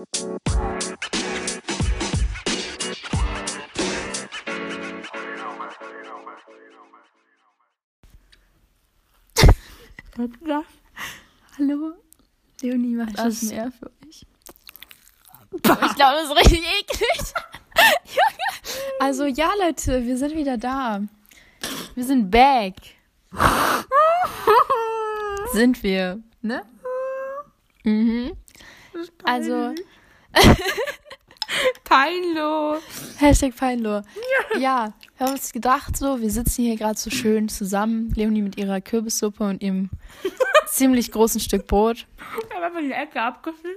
Hallo? Leonie macht das mehr für euch. Ich glaube, das ist richtig eklig. Also ja, Leute, wir sind wieder da. Wir sind back. sind wir, ne? Mhm. Also, Peinlo. Hashtag Feinlo. Ja, wir haben uns gedacht, so, wir sitzen hier gerade so schön zusammen. Leonie mit ihrer Kürbissuppe und ihrem ziemlich großen Stück Brot. Ich habe einfach die Ecke abgeschnitten.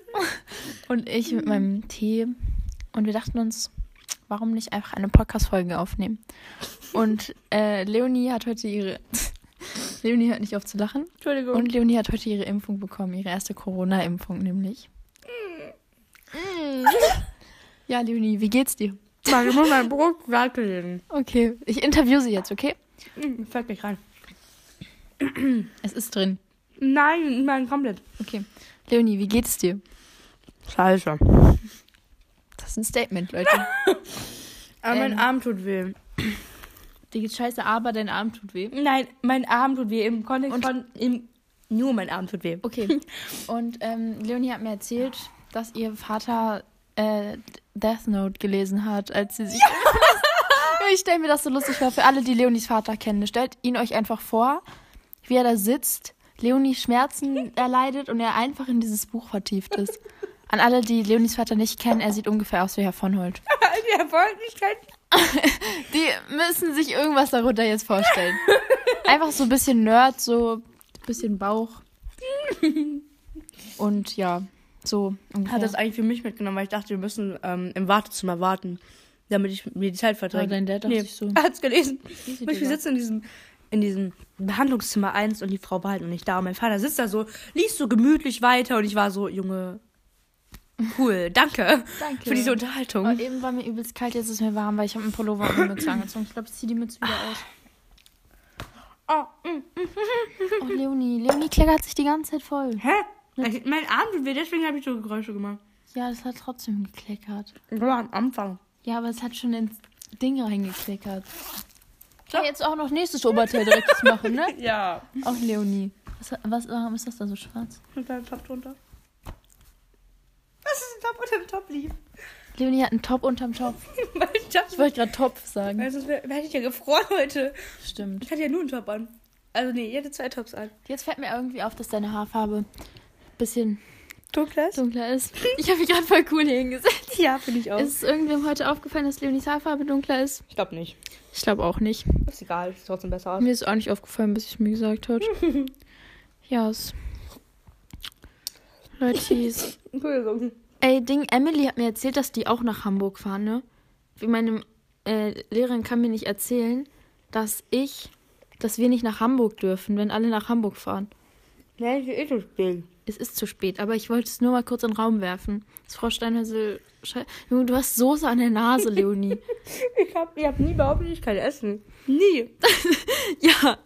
Und ich mit meinem Tee. Und wir dachten uns, warum nicht einfach eine Podcast-Folge aufnehmen? Und äh, Leonie hat heute ihre. Leonie hört nicht auf zu lachen. Entschuldigung. Und Leonie hat heute ihre Impfung bekommen, ihre erste Corona-Impfung nämlich. Ja, Leonie, wie geht's dir? Mann, ich muss mein Brot weiterlegen. Okay, ich interview sie jetzt, okay? Hm, Fällt nicht rein. Es ist drin. Nein, nein, komplett. Okay. Leonie, wie geht's dir? Scheiße. Das ist ein Statement, Leute. Aber mein Ähm. Arm tut weh. Dir geht's scheiße, aber dein Arm tut weh. Nein, mein Arm tut weh. Im Kontext Und- von. Im, nur mein Arm tut weh. Okay. Und ähm, Leonie hat mir erzählt, dass ihr Vater äh, Death Note gelesen hat, als sie sich. ich stelle mir das so lustig vor. Für alle, die Leonies Vater kennen, stellt ihn euch einfach vor, wie er da sitzt, Leonie Schmerzen erleidet und er einfach in dieses Buch vertieft ist. An alle, die Leonies Vater nicht kennen, er sieht ungefähr aus wie Herr von Holt. Die Erfolglosigkeit. Die müssen sich irgendwas darunter jetzt vorstellen. Einfach so ein bisschen Nerd, so ein bisschen Bauch. Und ja, so ungefähr. Hat das eigentlich für mich mitgenommen, weil ich dachte, wir müssen ähm, im Wartezimmer warten, damit ich mir die Zeit Aber verträge. dein Dad ich so. Er hat's gelesen. Easy, Wir sitzen in diesem, in diesem Behandlungszimmer 1 und die Frau war halt noch nicht da. Und mein Vater sitzt da so, liest so gemütlich weiter und ich war so, Junge, cool, danke, Danke. für diese Unterhaltung. Und eben war mir übelst kalt, jetzt ist mir warm, weil ich habe einen Pullover und eine Mütze angezogen. Ich glaube, ich ziehe die Mütze wieder aus. Oh, mm. Oh, Leonie. Leonie kleckert sich die ganze Zeit voll. Hä? Ich- Mein Arm tut weh, deswegen habe ich so Geräusche gemacht. Ja, das hat trotzdem gekleckert. Nur am Anfang. Ja, aber es hat schon ins Ding reingekleckert. Ich kann jetzt auch noch nächstes Oberteil direkt machen, ne? Ja. Auch Leonie. Was, was, warum ist das da so schwarz? Mit deinem Top drunter. Was ist ein Top unter dem Top lief? Leonie hat einen Top unterm Top. Ich Ich wollte gerade Topf sagen. also, wär- hätte ich ja gefroren heute. Stimmt. Ich hatte ja nur einen Top an. Also nee, ich hatte zwei Tops an. Jetzt fällt mir irgendwie auf, dass deine Haarfarbe bisschen Dunkler ist? dunkler ist. Ich habe mich gerade voll cool hier hingesetzt. Ja, finde ich auch. Ist irgendwem heute aufgefallen, dass Leonies Haarfarbe dunkler ist? ich glaube nicht. Ich glaube auch nicht. Ist egal, sieht trotzdem besser aus. Mir ist auch nicht aufgefallen, bis ich mir gesagt hat. ja, es. Leutis. Entschuldigung. Ey, Ding, Emily hat mir erzählt, dass die auch nach Hamburg fahren, ne? Wie meine äh, Lehrerin kann mir nicht erzählen, dass ich, dass wir nicht nach Hamburg dürfen, wenn alle nach Hamburg fahren. Nein, ich will eh so spielen. Es ist zu spät, aber ich wollte es nur mal kurz in den Raum werfen. Dass Frau Steinhäusel. Junge, du hast Soße an der Nase, Leonie. Ich hab, ich hab nie behauptet, ich kann essen. Nie. ja.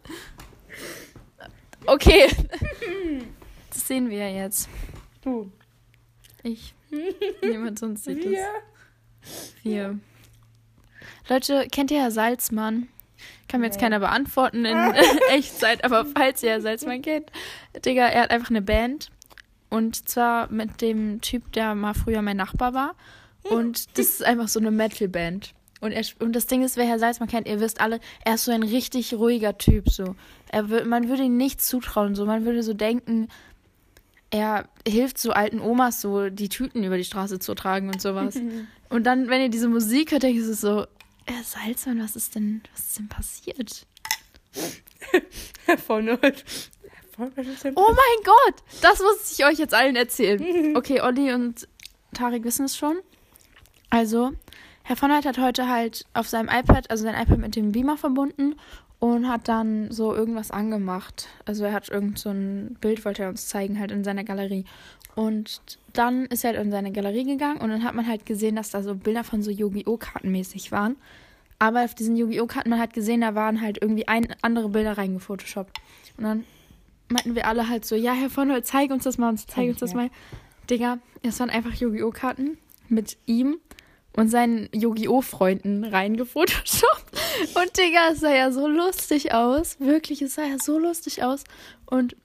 Okay. Das sehen wir ja jetzt. Du. Ich. Niemand sonst sieht das. Wir. Wir. Leute, kennt ihr Herr Salzmann? Kann mir jetzt keiner beantworten in Echtzeit, aber falls ihr Herr Salzmann kennt, Digga, er hat einfach eine Band. Und zwar mit dem Typ, der mal früher mein Nachbar war. Und das ist einfach so eine Metal-Band. Und, er, und das Ding ist, wer Herr Salzmann kennt, ihr wisst alle, er ist so ein richtig ruhiger Typ. So. Er, man würde ihm nichts zutrauen. So. Man würde so denken, er hilft so alten Omas, so die Tüten über die Straße zu tragen und sowas. Und dann, wenn ihr diese Musik hört, denkt ihr so, Herr Salzmann, was ist denn, was ist denn passiert? Herr denn? Oh mein Gott, das muss ich euch jetzt allen erzählen. Okay, Olli und Tarek wissen es schon. Also, Herr von Holt hat heute halt auf seinem iPad, also sein iPad mit dem Beamer verbunden und hat dann so irgendwas angemacht. Also er hat irgend so ein Bild, wollte er uns zeigen, halt in seiner Galerie. Und dann ist er halt in seine Galerie gegangen und dann hat man halt gesehen, dass da so Bilder von so Yu-Gi-Oh! Karten mäßig waren. Aber auf diesen Yu-Gi-Oh! Karten, man hat gesehen, da waren halt irgendwie ein, andere Bilder reingefotoshoppt. Und dann meinten wir alle halt so, ja, Herr von Holt, zeig uns das mal, und zeig uns das mal. Digga, es waren einfach Yu-Gi-Oh! Karten mit ihm und seinen Yu-Gi-Oh! Freunden reingefotoshoppt. Und Digga, es sah ja so lustig aus. Wirklich, es sah ja so lustig aus. Und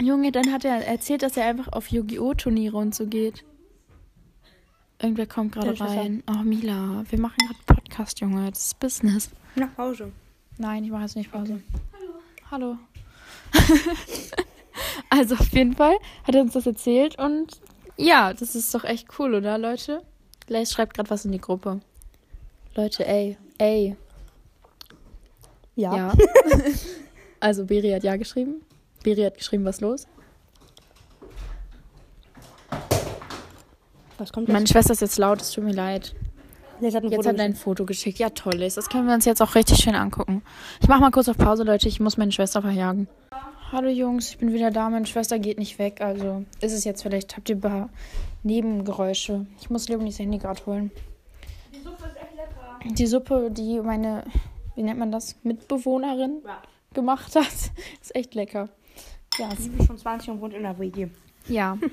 Junge, dann hat er erzählt, dass er einfach auf Yu-Gi-Oh! Turniere und so geht. Irgendwer kommt gerade rein. Oh, Mila, wir machen gerade Podcast, Junge. Das ist Business. Nach Hause. Nein, ich mache jetzt nicht Pause. Hallo. Hallo. also auf jeden Fall hat er uns das erzählt und ja, das ist doch echt cool, oder Leute? Lace schreibt gerade was in die Gruppe. Leute, ey, ey. Ja. Ja. also Beri hat ja geschrieben. Beri hat geschrieben, was los. Was kommt Meine jetzt? Schwester ist jetzt laut, es tut mir leid. Jetzt hat ein Jetzt Foto hat er ein geschickt. Foto geschickt. Ja, toll ist. Das können wir uns jetzt auch richtig schön angucken. Ich mach mal kurz auf Pause, Leute. Ich muss meine Schwester verjagen. Hallo Jungs, ich bin wieder da. Meine Schwester geht nicht weg. Also ist es jetzt vielleicht, habt ihr ein paar Nebengeräusche. Ich muss Leonis Handy gerade holen. Die Suppe ist echt lecker. Die Suppe, die meine, wie nennt man das, Mitbewohnerin Ja. gemacht hat, ist echt lecker. Ja, Die ist schon 20 und wohnt in der WG. ja.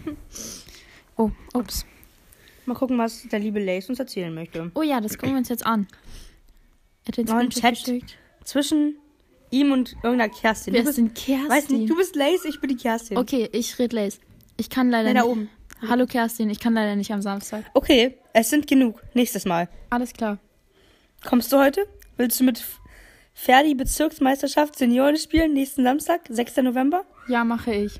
Oh, ups. Mal gucken, was der liebe Lace uns erzählen möchte. Oh ja, das gucken wir uns jetzt an. Er hat den Oh, ein Screenshot Chat. geschickt. Zwischen ihm und irgendeiner Kerstin. Wer ist denn Kerstin? weiß nicht, du bist Lace, ich bin die Kerstin. Okay, ich red Lace. Ich kann leider Nee, da nicht. oben. Hallo Kerstin, ich kann leider nicht am Samstag. Okay, es sind genug. Nächstes Mal. Alles klar. Kommst du heute? Willst du mit Ferdi Bezirksmeisterschaft Senioren spielen nächsten Samstag, 6. November? Ja, mache ich.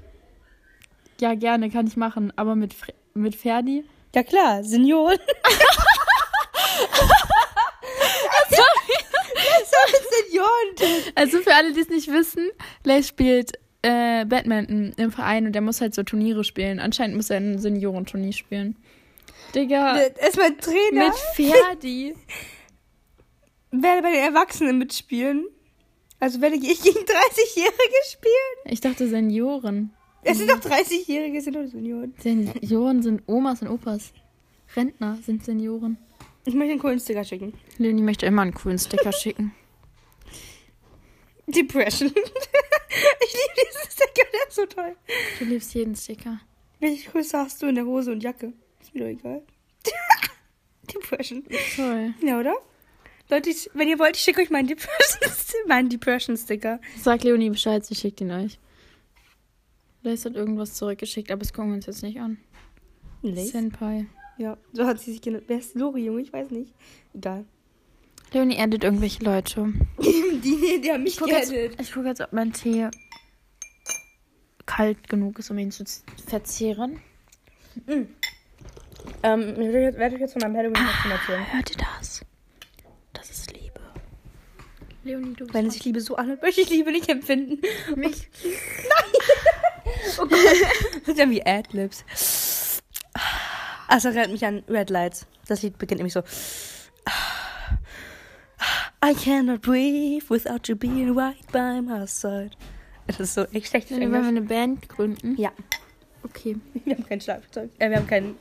Ja, gerne, kann ich machen. Aber mit, Fre mit Ferdi? Ja klar, Senioren. Also für alle, die es nicht wissen, Lace spielt äh, Badminton im Verein und der muss halt so Turniere spielen. Anscheinend muss er ein Seniorenturnier spielen. Digga, Er ist mein Trainer. mit Ferdi. werde bei den Erwachsenen mitspielen. Also werde ich gegen 30-Jährige spielen. Ich dachte Senioren. Es sind doch 30-Jährige, sind doch Senioren. Senioren sind Omas und Opas. Rentner sind Senioren. Ich möchte einen coolen Sticker schicken. Leonie möchte immer einen coolen Sticker schicken. Depression. ich liebe diesen Sticker, der ist so toll. Du liebst jeden Sticker. Welche Größe hast du in der Hose und Jacke? Ist mir doch egal. Depression. Toll. Ja, oder? Leute, ich, wenn ihr wollt, ich schicke euch meinen Depression, meinen Depression Sticker. Sag Leonie Bescheid, sie schickt ihn euch. Lace hat irgendwas zurückgeschickt, aber das gucken wir uns jetzt nicht an. Senpai. Ja, so hat sie sich genannt. Wer ist Lori, Junge? Ich weiß nicht. Egal. Leonie edit irgendwelche Leute. Die, die haben mich Ich gucke jetzt, ob mein Tee kalt genug ist, um ihn zu verzehren. Ähm, ich werde euch jetzt von meinem Halloween-Kostüm erzählen. Hört ihr? Das ist Liebe. Leonie, du bist Wenn sich Liebe so anhört, möchte ich Liebe nicht empfinden. mich. Oh Gott. Das ist ja wie Adlibs. Also erinnert mich an Red Lights. Das Lied beginnt nämlich so. I cannot breathe without you being right by my side. Das ist so echt schlechtes Wenn wir eine Band gründen. Ja, Okay. wir haben kein Schlagzeug. Äh, wir haben kein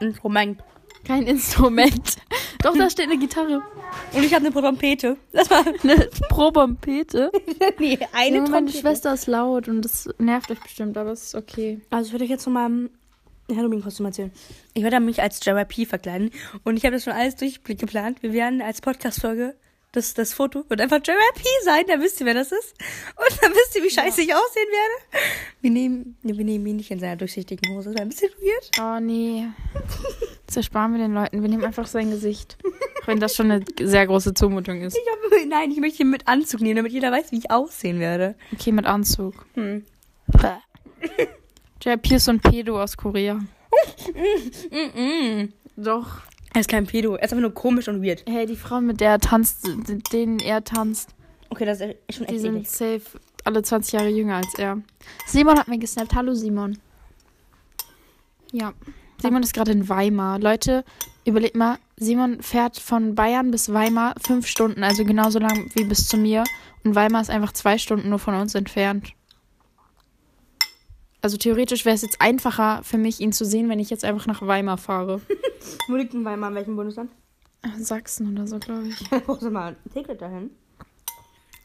Instrument. Kein Instrument. Doch, da steht eine Gitarre. Und ich habe eine Trompete. Das war Eine Probompete. nee, eine Junge, meine. Schwester ist laut und das nervt euch bestimmt, aber es ist okay. Also ich werde euch jetzt von meinem Halloween-Kostüm erzählen. Ich werde mich als JYP verkleiden. Und ich habe das schon alles durchgeplant. Wir werden als Podcast-Folge, das, das Foto wird einfach JYP sein. Da wisst ihr, wer das ist. Und dann wisst ihr, wie scheiße ich aussehen werde. Wir nehmen, wir nehmen ihn nicht in seiner durchsichtigen Hose. Das wäre ein bisschen weird. Oh nee. Das ersparen wir den Leuten. Wir nehmen einfach sein Gesicht. Auch wenn das schon eine sehr große Zumutung ist. Ich hab, nein, ich möchte ihn mit Anzug nehmen, damit jeder weiß, wie ich aussehen werde. Okay, mit Anzug. Hm. Ist so ein Pedo aus Korea. Doch. Er ist kein Pedo. Er ist einfach nur komisch und weird. Hey, die Frau, mit der er tanzt, denen er tanzt, Okay, das ist schon die echt sind eklig. safe alle 20 Jahre jünger als er. Simon hat mir gesnappt. Hallo Simon. Ja. Simon ist gerade in Weimar. Leute, überlegt mal, Simon fährt von Bayern bis Weimar fünf Stunden, also genauso lang wie bis zu mir. Und Weimar ist einfach zwei Stunden nur von uns entfernt. Also theoretisch wäre es jetzt einfacher für mich, ihn zu sehen, wenn ich jetzt einfach nach Weimar fahre. Wo liegt denn Weimar? In welchem Bundesland? Sachsen oder so, glaube ich. Wo ist mal ein Ticket dahin?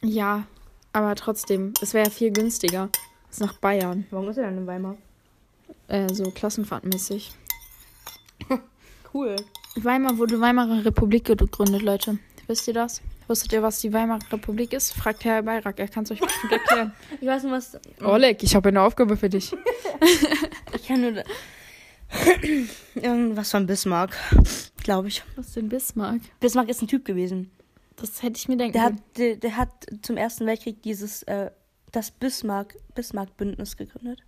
Ja, aber trotzdem, es wäre ja viel günstiger. Ist nach Bayern. Warum ist er dann in Weimar? äh, so klassenfahrtmäßig. Cool. Weimar wurde Weimarer Republik gegründet, Leute. Wisst ihr das? Wusstet ihr, was die Weimarer Republik ist? Fragt Herr Bayrak, er kann es euch bestimmt erklären. Ich weiß nicht, was. Oleg, ich habe eine Aufgabe für dich. Ich kann nur. Irgendwas von Bismarck, glaube ich. Was ist denn Bismarck? Bismarck ist ein Typ gewesen. Das hätte ich mir denken Der hat, können. der, der hat zum Ersten Weltkrieg dieses, äh, das Bismarck, Bismarck-Bündnis gegründet.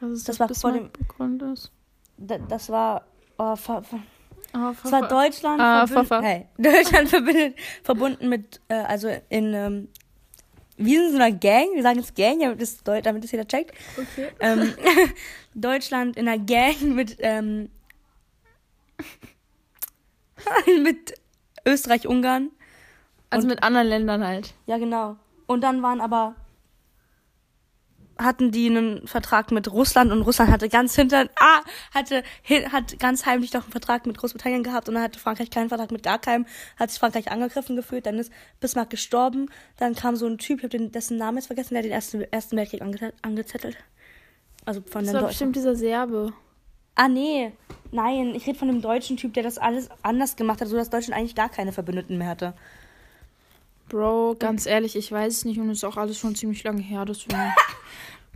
Was ist das das, war vor Bismarck begründet? Da, das war, oh, ver, ver, Oh, war Deutschland, Ah, verbünd- hey, Deutschland verbindet, verbunden mit, äh, also in, ähm, wir sind so einer Gang, wir sagen jetzt Gang, damit das, Deu- damit jeder checkt. Okay. Ähm, Deutschland in einer Gang mit, ähm, mit Österreich, Ungarn. Also Und- mit anderen Ländern halt. Ja, genau. Und dann waren aber hatten die einen Vertrag mit Russland und Russland hatte ganz hinter ah hatte hat ganz heimlich doch einen Vertrag mit Großbritannien gehabt und dann hatte Frankreich keinen Vertrag mit gar keinem hat sich Frankreich angegriffen gefühlt dann ist Bismarck gestorben dann kam so ein Typ ich habe den dessen Namen jetzt vergessen der hat den ersten ersten Weltkrieg ange, angezettelt. Also von Das war bestimmt dieser Serbe. ah nee nein ich rede von dem deutschen Typ der das alles anders gemacht hat so dass Deutschland eigentlich gar keine Verbündeten mehr hatte. Bro, ganz ehrlich, ich weiß es nicht und es ist auch alles schon ziemlich lange her, deswegen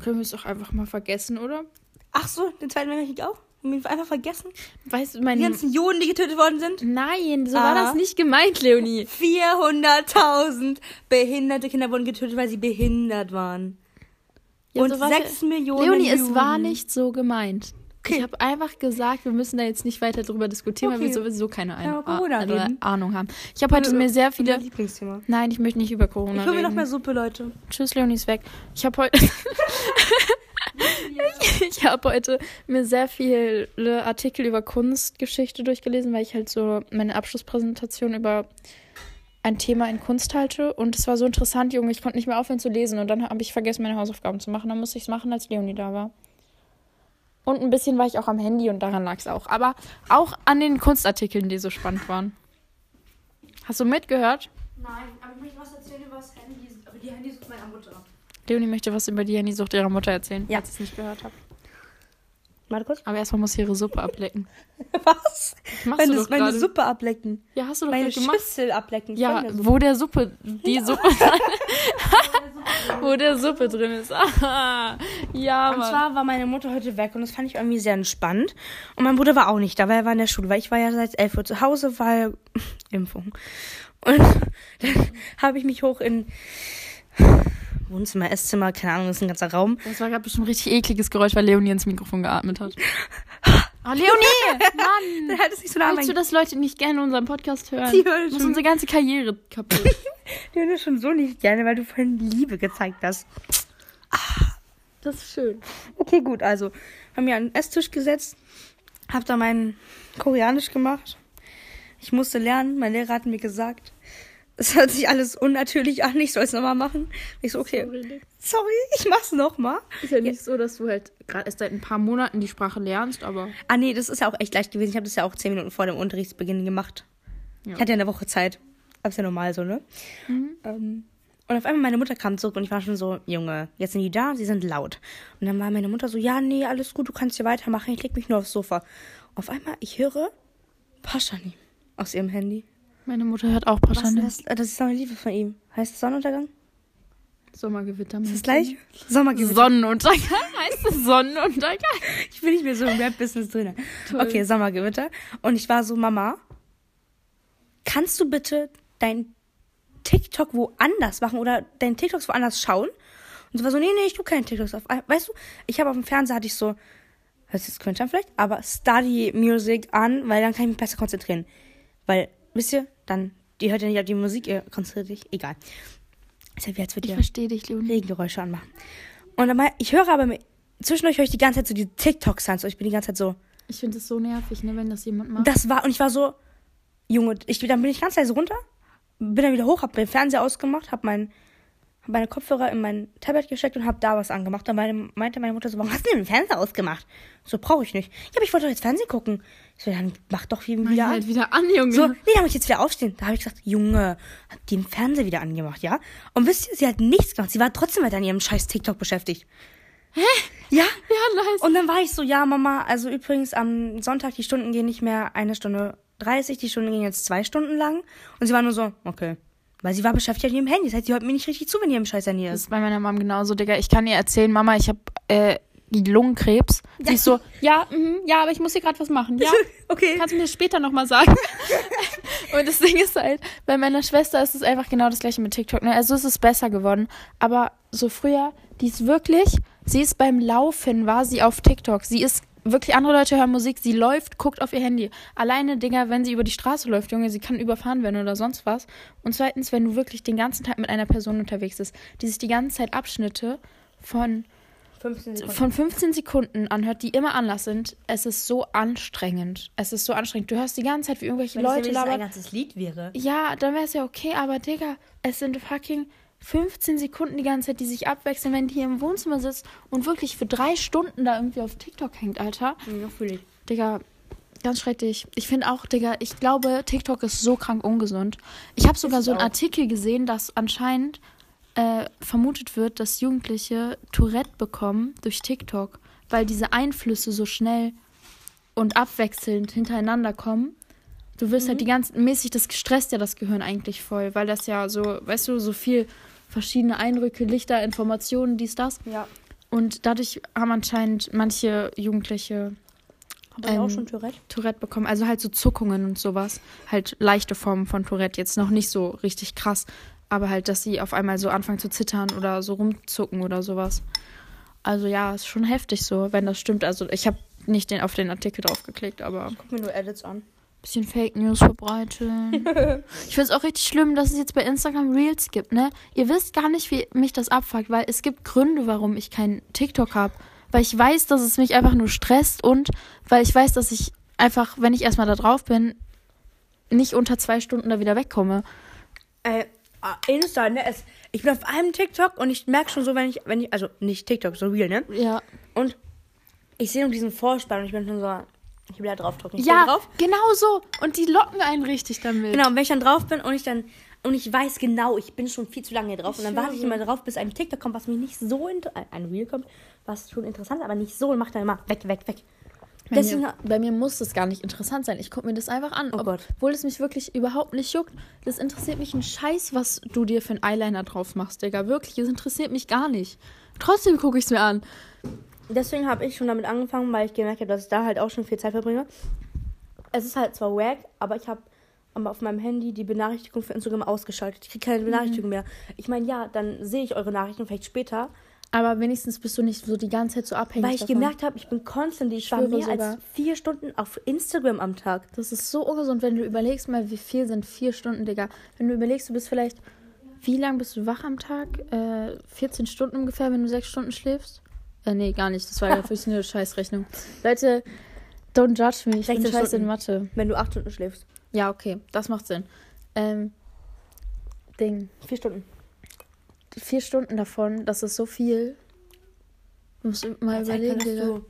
können wir es auch einfach mal vergessen, oder? ach so den zweiten Weltkrieg auch haben wir ihn einfach vergessen Weißt du, mein. Die ganzen Juden, die getötet worden sind? Nein, so Ah. war das nicht gemeint, Leonie. 400.000 behinderte Kinder wurden getötet, weil sie behindert waren. Ja, Und so war's 6 Millionen Leonie, es Juden. war nicht so gemeint. Okay. Ich habe einfach gesagt, wir müssen da jetzt nicht weiter drüber diskutieren, weil wir Okay. sowieso keine Ein Corona oder reden? Ahnung haben. Ich habe heute mir sehr viele. Lieblingsthema. Nein, ich möchte nicht über Corona Ich reden. noch mehr Suppe, Leute. Tschüss, Leonie ist weg. Ich habe heute. ich habe heute mir sehr viele Artikel über Kunstgeschichte durchgelesen, weil ich halt so meine Abschlusspräsentation über ein Thema in Kunst halte. Und es war so interessant, Junge. Ich konnte nicht mehr aufhören zu lesen. Und dann habe ich vergessen, meine Hausaufgaben zu machen. Dann musste ich es machen, als Leonie da war. Und ein bisschen war ich auch am Handy und daran lag es auch. Aber auch an den Kunstartikeln, die so spannend waren. Hast du mitgehört? Nein, aber ich möchte was erzählen über das Handy. Aber die Handys ist meiner Mutter. Leonie möchte was über die Handysucht ihrer Mutter erzählen, Ja. falls ich es nicht gehört habe. Warte kurz. Aber erstmal muss sie ihre Suppe ablecken. Was? Machst Meine, du doch meine. Suppe ablecken. Ja, hast du doch Meine gerade gemacht. Schüssel ablecken. Ja, Von der Suppe. wo der Suppe, die Suppe, wo der Suppe drin ist. Ja, Und Mann. zwar war meine Mutter heute weg und das fand ich irgendwie sehr entspannt. Und mein Bruder war auch nicht da, weil er war in der Schule, weil ich war ja seit 11 Uhr zu Hause, weil Impfung. Und dann habe ich mich hoch in Wohnzimmer, Esszimmer, keine Ahnung, das ist ein ganzer Raum. Das war gerade bestimmt ein richtig ekliges Geräusch, weil Leonie ins Mikrofon geatmet hat. Oh, Leonie! Mann! Dann hat es nicht so nah Willst du, dass Leute nicht gerne unseren Podcast hören? Die hören Das ist schon. unsere ganze Karriere kaputt. Die hören schon so nicht gerne, weil du vorhin Liebe gezeigt hast. Das ist schön. Okay, gut, also haben wir an den Esstisch gesetzt, hab da mein Koreanisch gemacht. Ich musste lernen, mein Lehrer hat mir gesagt, es hört sich alles unnatürlich an, ich soll es nochmal machen. Ich so, okay, sorry, ich mach's nochmal. Ist ja nicht so, dass du halt gerade erst seit ein paar Monaten die Sprache lernst, aber Ah nee, das ist ja auch echt leicht gewesen. Ich habe das ja auch zehn Minuten vor dem Unterrichtsbeginn gemacht. Ja. Ich hatte ja eine Woche Zeit. Aber ist ja normal so, ne? Ähm, und auf einmal meine Mutter kam zurück und ich war schon so, Junge, jetzt sind die da, sie sind laut. Und dann war meine Mutter so, ja, nee, alles gut, du kannst hier weitermachen, ich leg mich nur aufs Sofa. Auf einmal, ich höre Paschani aus ihrem Handy. Meine Mutter hört auch ist das? Das ist neue Liebe von ihm. Heißt es Sonnenuntergang? Sommergewitter. Ist das gleich? Sommergewitter. Sonnenuntergang. Heißt es Sonnenuntergang? Ich bin nicht mehr so im Webbusiness drin. Toll. Okay, Sommergewitter. Und ich war so, Mama, kannst du bitte dein TikTok woanders machen oder dein TikToks woanders schauen? Und sie war so, nee, nee, ich tu keinen TikToks auf. Weißt du, ich habe auf dem Fernseher hatte ich so, hört sich das cringe an vielleicht, aber Study Music an, weil dann kann ich mich besser konzentrieren. Weil, wisst ihr, dann, die hört ja nicht auf die Musik, ihr konzentriert dich, egal. Ist ja wie als würde Ich verstehe dich, Leonie. Regengeräusche anmachen. Und dann, mal- ich höre aber, mit- zwischendurch höre ich die ganze Zeit so die TikToks an, so ich bin die ganze Zeit so, Ich finde es so nervig, ne, wenn das jemand macht. das war, und ich war so, Junge, ich, dann bin ich ganz leise runter, bin dann wieder hoch, hab den Fernseher ausgemacht, hab, mein, hab meine Kopfhörer in mein Tablet gesteckt und hab da was angemacht. Dann meine, meinte meine Mutter so, warum hast du denn den Fernseher ausgemacht? So, brauche ich nicht. Ja, aber ich wollte doch jetzt Fernsehen gucken. Ich so, dann mach doch wieder, Mach an. halt wieder an, Junge. So, nee, da muss ich jetzt wieder aufstehen. Da habe ich gesagt, Junge, hat die den Fernseher wieder angemacht, ja? Und wisst ihr, sie hat nichts gemacht. Sie war trotzdem weiter an ihrem scheiß TikTok beschäftigt. Ja? Ja, nice. Und dann war ich so, ja, Mama, also übrigens am Sonntag, die Stunden gehen nicht mehr eine Stunde 30, die Stunden gehen jetzt zwei Stunden lang. Und sie war nur so, okay. Weil sie war beschäftigt mit ihrem Handy. Das heißt, sie hört mir nicht richtig zu, wenn ihr im scheiß Handy Das ist. ist bei meiner Mom genauso, Digga. Ich kann ihr erzählen, Mama, ich habe äh, Lungenkrebs. Sie ist so, ja, mhm, ja, aber ich muss hier gerade was machen. Ja, okay. kannst du mir das später nochmal sagen? Und das Ding ist halt, bei meiner Schwester ist es einfach genau das gleiche mit TikTok. Ne? Also es ist besser geworden. Aber so früher, die ist wirklich, sie ist beim Laufen, war sie auf TikTok. Sie ist wirklich, andere Leute hören Musik, sie läuft, guckt auf ihr Handy. Alleine, Digga, wenn sie über die Straße läuft, Junge, sie kann überfahren werden oder sonst was. Und zweitens, wenn du wirklich den ganzen Tag mit einer Person unterwegs bist, die sich die ganze Zeit Abschnitte von 15 Sekunden. von 15 Sekunden anhört, die immer Anlass sind, es ist so anstrengend. Es ist so anstrengend. Du hörst die ganze Zeit, wie irgendwelche Wenn es Leute nämlich ein labern. ganzes Lied wäre. Ja, dann wäre es ja okay, aber Digga, es sind fucking 15 Sekunden die ganze Zeit, die sich abwechseln, wenn die hier im Wohnzimmer sitzt und wirklich für drei Stunden da irgendwie auf TikTok hängt, Alter. Ja, fühle ich. Digga, ganz schrecklich. Ich finde auch, Digga, ich glaube, TikTok ist so krank ungesund. Ich habe sogar so einen auch. Artikel gesehen, dass anscheinend äh, vermutet wird, dass Jugendliche Tourette bekommen durch TikTok, weil diese Einflüsse so schnell und abwechselnd hintereinander kommen. Du wirst halt die ganze mäßig, das stresst ja das Gehirn eigentlich voll, weil das ja so, weißt du, so viel verschiedene Eindrücke, Lichter, Informationen, dies, das. Ja. Und dadurch haben anscheinend manche Jugendliche auch Ähm, schon Tourette. Tourette bekommen. Also halt so Zuckungen und sowas. Halt leichte Formen von Tourette. Jetzt noch nicht so richtig krass. Aber halt, dass sie auf einmal so anfangen zu zittern oder so rumzucken oder sowas. Also ja, ist schon heftig so, wenn das stimmt. Also ich habe nicht den, auf den Artikel draufgeklickt, aber ein Guck mir nur Edits an. Bisschen Fake News verbreiten. ich finde es auch richtig schlimm, dass es jetzt bei Instagram Reels gibt, ne? Ihr wisst gar nicht, wie mich das abfuckt, weil es gibt Gründe, warum ich keinen TikTok habe. Weil ich weiß, dass es mich einfach nur stresst und weil ich weiß, dass ich einfach, wenn ich erstmal da drauf bin, nicht unter zwei Stunden da wieder wegkomme. Äh, ah, Insta, ne? Es, ich bin auf einem TikTok und ich merke schon so, wenn ich, wenn ich, also nicht TikTok, so real, ne? Ja. Und ich sehe nur diesen Vorspann und ich bin schon so, ich will da drauf drücken. Ich Ja, drauf. genau so. Und die locken einen richtig damit. Genau, und wenn ich dann drauf bin und ich dann, und ich weiß genau, ich bin schon viel zu lange hier drauf und dann warte ich immer drauf, bis ein TikTok kommt, was mich nicht so, ein Reel kommt, was schon interessant ist, aber nicht so und macht dann immer weg, weg, weg. Bei, Deswegen, mir, bei mir muss das gar nicht interessant sein. Ich gucke mir das einfach an. Oh Gott. Obwohl es mich wirklich überhaupt nicht juckt. Das interessiert mich ein Scheiß, was du dir für einen Eyeliner drauf machst, Digga. Wirklich, es interessiert mich gar nicht. Trotzdem gucke ich es mir an. Deswegen habe ich schon damit angefangen, weil ich gemerkt habe, dass ich da halt auch schon viel Zeit verbringe. Es ist halt zwar wack, aber ich habe auf meinem Handy die Benachrichtigung für Instagram ausgeschaltet. Ich kriege keine Benachrichtigung mehr. Ich meine, ja, dann sehe ich eure Nachrichten vielleicht später. Aber wenigstens bist du nicht so die ganze Zeit so abhängig Weil ich davon. gemerkt habe, ich bin konstant, ich war schwöre mehr sogar. als vier Stunden auf Instagram am Tag. Das ist so ungesund, wenn du überlegst mal, wie viel sind vier Stunden, Digga. Wenn du überlegst, du bist vielleicht, wie lang bist du wach am Tag? Äh, 14 Stunden ungefähr, wenn du sechs Stunden schläfst? Äh, nee, gar nicht. Das war ja wirklich eine Scheißrechnung. Leute, don't judge me. Ich bin 16 scheiße in. Mathe. Wenn du acht Stunden schläfst. Ja, okay, das macht Sinn. Ähm, Ding. Vier Stunden. Vier Stunden davon, das ist so viel. Du musst mal Zeit überlegen, Digga.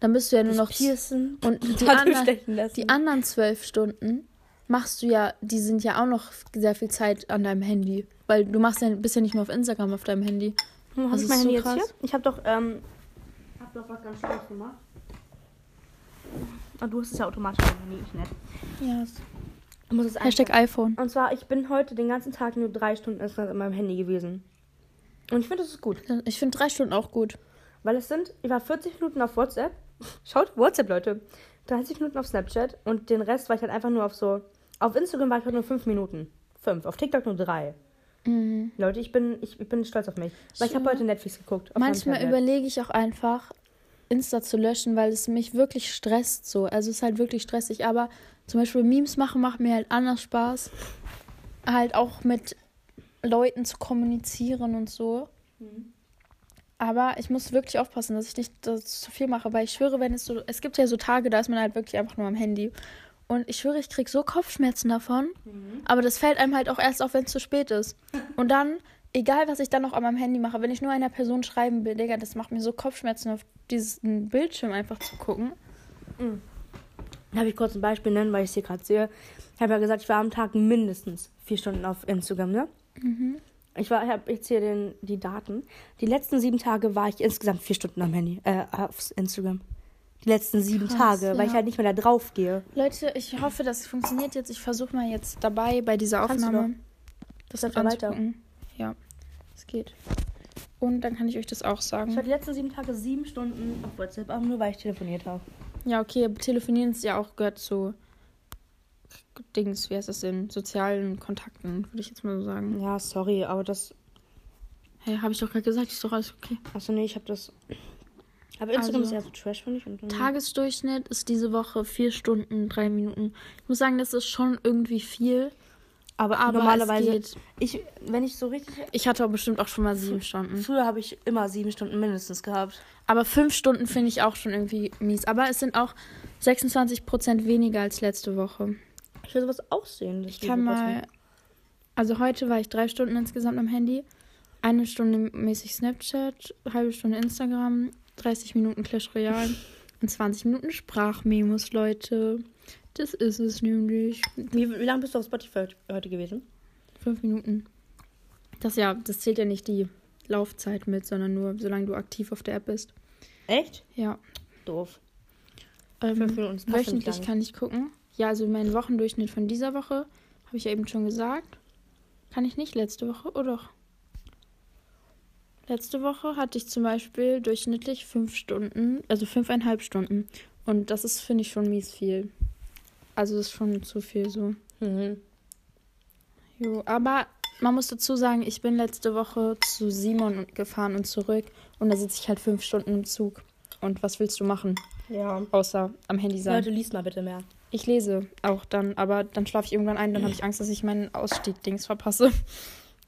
Dann bist du ja nur noch. piercen Und die, anderen, die anderen zwölf Stunden machst du ja, die sind ja auch noch sehr viel Zeit an deinem Handy. Weil du machst ja, bist ja nicht nur auf Instagram auf deinem Handy. Hm, Das Hast du ist mein so Handy jetzt krass. hier? Ich habe doch, ähm, hab doch was ganz Schönes gemacht. Ah, du hast es ja automatisch auf dem Handy, ich nicht. Ja. Du musst es Hashtag iPhone. Und zwar, ich bin heute den ganzen Tag nur drei Stunden insgesamt an meinem Handy gewesen. Und ich finde, das ist gut. Ich finde drei Stunden auch gut. Weil es sind, ich war 40 Minuten auf WhatsApp. Schaut, WhatsApp, Leute. 30 Minuten auf Snapchat und den Rest war ich halt einfach nur auf so. Auf Instagram war ich heute nur 5 Minuten. 5. Auf TikTok nur 3. Mhm. Leute, ich bin, ich, ich bin stolz auf mich. Weil ich habe heute Netflix geguckt. Manchmal überlege ich auch einfach, Insta zu löschen, weil es mich wirklich stresst so. Also es ist halt wirklich stressig. Aber zum Beispiel Memes machen macht mir halt anders Spaß. Halt auch mit Leuten zu kommunizieren und so. Aber ich muss wirklich aufpassen, dass ich nicht das zu viel mache, weil ich schwöre, wenn es so, es gibt ja so Tage, da ist man halt wirklich einfach nur am Handy. Und ich schwöre, ich krieg so Kopfschmerzen davon. Aber das fällt einem halt auch erst auf, wenn es zu spät ist. Und dann, egal was ich dann noch an meinem Handy mache, wenn ich nur einer Person schreiben will, Digga, das macht mir so Kopfschmerzen, auf diesen Bildschirm einfach zu gucken. Darf ich kurz ein Beispiel nennen, weil ich es hier gerade sehe? Ich habe ja gesagt, ich war am Tag mindestens vier Stunden auf Instagram, ne? Ich war, ich habe jetzt hier den, die Daten. Die letzten sieben Tage war ich insgesamt vier Stunden am Handy, äh, auf Instagram. Die letzten sieben Krass, Tage, weil ja. ich halt nicht mehr da drauf gehe. Leute, ich hoffe, das funktioniert jetzt. Ich versuche mal jetzt dabei bei dieser Aufnahme das Bleib da weiter. Ja, es geht. Und dann kann ich euch das auch Ich war sagen. die letzten sieben Tage sieben Stunden auf WhatsApp, aber nur weil ich telefoniert habe. Ja, okay, telefonieren ist ja auch gehört zu Dings, wie heißt das denn? Sozialen Kontakten, würde ich jetzt mal so sagen. Ja, sorry, aber das. Hey, habe ich doch gerade gesagt, ist doch alles okay. Achso, nee, ich habe das. Aber Instagram Also- ist ja so trash, finde ich. Und Tagesdurchschnitt ist diese Woche vier Stunden, drei Minuten. Ich muss sagen, das ist schon irgendwie viel. Aber, Aber normalerweise. Ich, wenn ich so richtig. Ich hatte auch bestimmt auch schon mal sieben Stunden. Früher habe ich immer sieben Stunden mindestens gehabt. Aber fünf Stunden finde ich auch schon irgendwie mies. Aber es sind auch 26 Prozent weniger als letzte Woche. Ich will sowas aussehen. Ich kann mal. Also heute war ich drei Stunden insgesamt am Handy. Eine Stunde mäßig Snapchat, halbe Stunde Instagram, 30 Minuten Clash Royale und 20 Minuten Sprachmemos, Leute. Das ist es nämlich. Wie, wie lange bist du auf Spotify heute gewesen? Fünf Minuten. Das ja, das zählt ja nicht die Laufzeit mit, sondern nur, solange du aktiv auf der App bist. Echt? Ja. Doof. Ähm, Fünf Minuten, wöchentlich kann ich gucken. Ja, also mein Wochendurchschnitt von dieser Woche, habe ich ja eben schon gesagt. Kann ich nicht letzte Woche, oder doch? Letzte Woche hatte ich zum Beispiel durchschnittlich fünf Stunden, also fünfeinhalb Stunden. Und das ist, finde ich, schon mies viel. Also das ist schon zu viel so. Mhm. Jo, aber man muss dazu sagen, ich bin letzte Woche zu Simon gefahren und zurück. Und da sitze ich halt fünf Stunden im Zug. Und was willst du machen, Ja. außer am Handy sein? Leute, liest mal bitte mehr. Ich lese auch dann, aber dann schlafe ich irgendwann ein, dann habe ich Angst, dass ich meinen Ausstieg-Dings verpasse.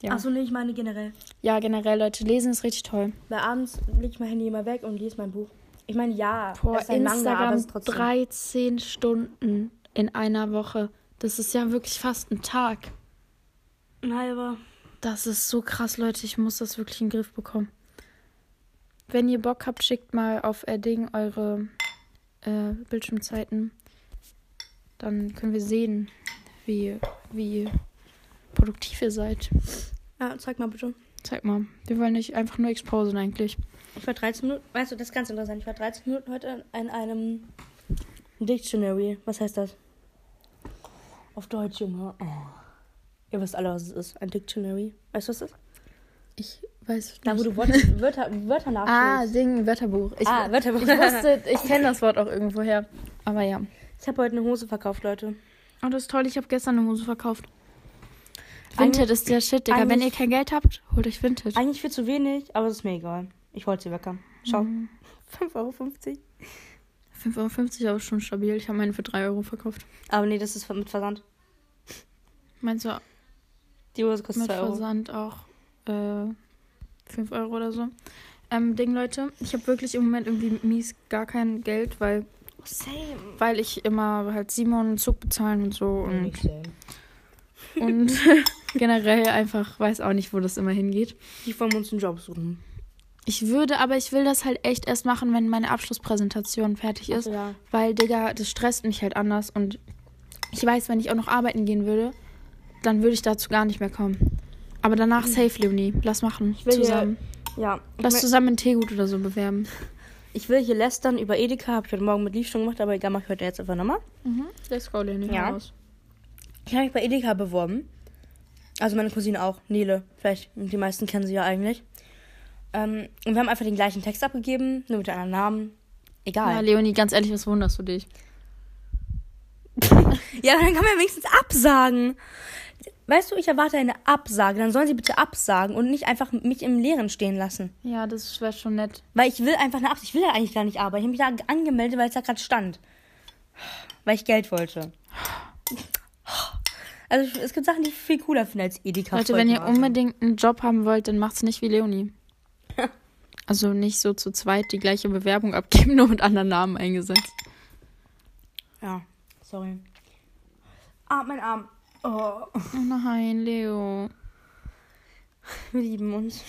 Ja. Achso, nee, ich meine generell. ja, generell, Leute, lesen ist richtig toll. Weil abends lege ich mein Handy immer weg und lese mein Buch. Ich meine, ja, Boah, Manga, Instagram trotzdem. 13 Stunden in einer Woche. Das ist ja wirklich fast ein Tag. Nein, aber Das ist so krass, Leute. Ich muss das wirklich in den Griff bekommen. Wenn ihr Bock habt, schickt mal auf Edding eure äh, Bildschirmzeiten. Dann können wir sehen, wie, wie produktiv ihr seid. Ja, zeig mal bitte. Zeig mal. Wir wollen nicht einfach nur exposen eigentlich. Ich war 13 Minuten, weißt du, das ist ganz interessant. Ich war 13 Minuten heute in einem Dictionary. Was heißt das? Auf Deutsch, Junge. Oh. Ihr wisst alle, was es ist. Ein Dictionary. Weißt du, was das ist? Ich weiß nicht. Da, wo du Wörter, Wörter, Wörter ah, nachschlägst. Ding, Wörterbuch. Ich, Ah, Wörterbuch. Ich wusste, ich kenne das Wort auch irgendwoher. Aber ja. Ich habe heute eine Hose verkauft, Leute. Oh, das ist toll. Ich habe gestern eine Hose verkauft. Vinted ist der Shit, Digga. Wenn ihr kein Geld habt, holt euch Vinted. Eigentlich viel zu wenig, aber es ist mir egal. Ich wollte sie weg haben. Schau. Mhm. 5,50 Euro. 5,50 Euro aber schon stabil. Ich habe meine für 3 Euro verkauft. Aber nee, das ist mit Versand. Meinst du Die Hose kostet mit 2 Euro. Versand auch äh, 5 Euro oder so? Ähm, Ding, Leute, ich habe wirklich im Moment irgendwie mies gar kein Geld, weil, Same. weil ich immer halt Simon einen Zug bezahlen und so und, und generell einfach weiß auch nicht, wo das immer hingeht. Die wollen uns einen Job suchen. Ich würde, aber ich will das halt echt erst machen, wenn meine Abschlusspräsentation fertig ist. Ja. Weil, Digga, das stresst mich halt anders. Und ich weiß, wenn ich auch noch arbeiten gehen würde, dann würde ich dazu gar nicht mehr kommen. Aber danach safe, Leonie. Lass machen. will hier- zusammen. Ja. Ich, Lass zusammen in Teegut oder so bewerben. ich will hier lästern über Edeka. Habe ich heute Morgen mit Lief schon gemacht, aber egal, mach ich heute jetzt einfach nochmal. Mhm. Let's go, Leonie. Ja. Raus. Ich habe mich bei Edeka beworben. Also meine Cousine auch, Nele. Vielleicht, die meisten kennen sie ja eigentlich. Ähm, und wir haben einfach den gleichen Text abgegeben, nur mit einem anderen Namen. Ja, Egal. Leonie, ganz ehrlich, was wunderst du dich? Ja, dann kann man ja wenigstens absagen. Weißt du, ich erwarte eine Absage. Dann sollen sie bitte absagen und nicht einfach mich im Leeren stehen lassen. Ja, das wäre schon nett. Weil ich will einfach eine Absage. Ich will ja eigentlich gar nicht arbeiten. Ich habe mich da angemeldet, weil es da gerade stand. Weil ich Geld wollte. Also es gibt Sachen, die ich viel cooler finde als Edeka. Leute, wenn ihr unbedingt einen Job haben wollt, dann macht's nicht wie Leonie. Also nicht so zu zweit die gleiche Bewerbung abgeben, nur mit anderen Namen eingesetzt. Ja, sorry. Ah, mein Arm. Oh, Oh nein, Leo. wir lieben uns.